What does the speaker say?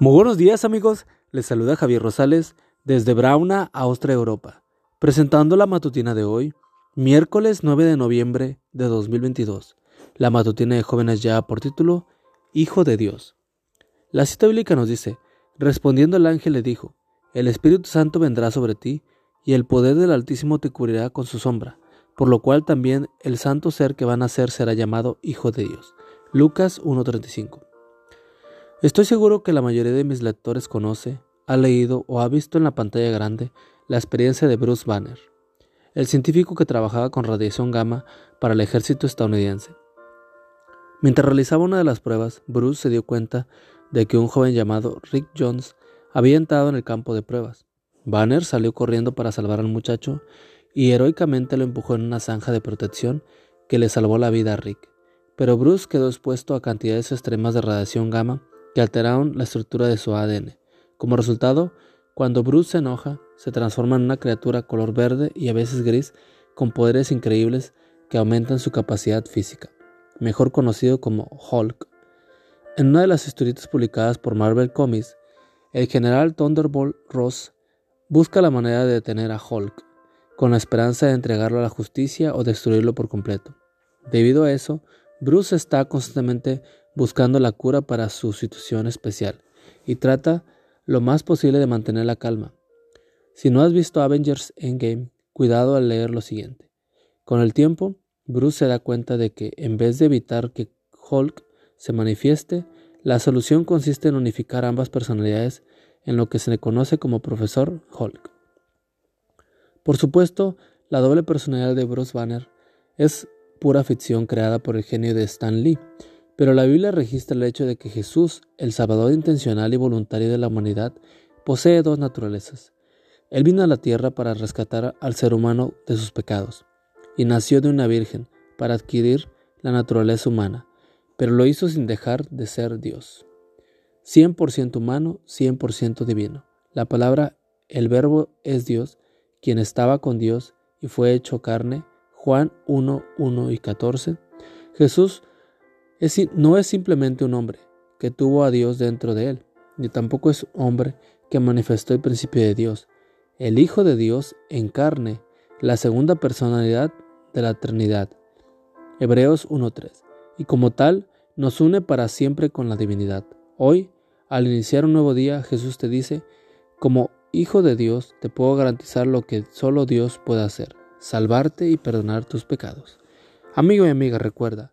Muy buenos días amigos, les saluda Javier Rosales desde Brauna, Austria, Europa, presentando la matutina de hoy, miércoles 9 de noviembre de 2022. La matutina de jóvenes ya por título Hijo de Dios. La cita bíblica nos dice, respondiendo el ángel le dijo, el Espíritu Santo vendrá sobre ti y el poder del Altísimo te cubrirá con su sombra, por lo cual también el santo ser que va a nacer será llamado Hijo de Dios. Lucas 1.35 Estoy seguro que la mayoría de mis lectores conoce, ha leído o ha visto en la pantalla grande la experiencia de Bruce Banner, el científico que trabajaba con radiación gamma para el ejército estadounidense. Mientras realizaba una de las pruebas, Bruce se dio cuenta de que un joven llamado Rick Jones había entrado en el campo de pruebas. Banner salió corriendo para salvar al muchacho y heroicamente lo empujó en una zanja de protección que le salvó la vida a Rick. Pero Bruce quedó expuesto a cantidades extremas de radiación gamma alteraron la estructura de su ADN. Como resultado, cuando Bruce se enoja, se transforma en una criatura color verde y a veces gris con poderes increíbles que aumentan su capacidad física, mejor conocido como Hulk. En una de las historietas publicadas por Marvel Comics, el general Thunderbolt Ross busca la manera de detener a Hulk, con la esperanza de entregarlo a la justicia o destruirlo por completo. Debido a eso, Bruce está constantemente buscando la cura para su situación especial y trata lo más posible de mantener la calma. Si no has visto Avengers Endgame, cuidado al leer lo siguiente. Con el tiempo, Bruce se da cuenta de que en vez de evitar que Hulk se manifieste, la solución consiste en unificar ambas personalidades en lo que se le conoce como Profesor Hulk. Por supuesto, la doble personalidad de Bruce Banner es pura ficción creada por el genio de Stan Lee, pero la Biblia registra el hecho de que Jesús, el Salvador intencional y voluntario de la humanidad, posee dos naturalezas. Él vino a la tierra para rescatar al ser humano de sus pecados, y nació de una virgen para adquirir la naturaleza humana, pero lo hizo sin dejar de ser Dios. 100% humano, 100% divino. La palabra el verbo es Dios, quien estaba con Dios y fue hecho carne. Juan 1, 1 y 14. Jesús no es simplemente un hombre que tuvo a Dios dentro de él, ni tampoco es hombre que manifestó el principio de Dios. El Hijo de Dios encarne la segunda personalidad de la Trinidad. Hebreos 1.3. Y como tal, nos une para siempre con la divinidad. Hoy, al iniciar un nuevo día, Jesús te dice, como Hijo de Dios, te puedo garantizar lo que solo Dios puede hacer, salvarte y perdonar tus pecados. Amigo y amiga, recuerda,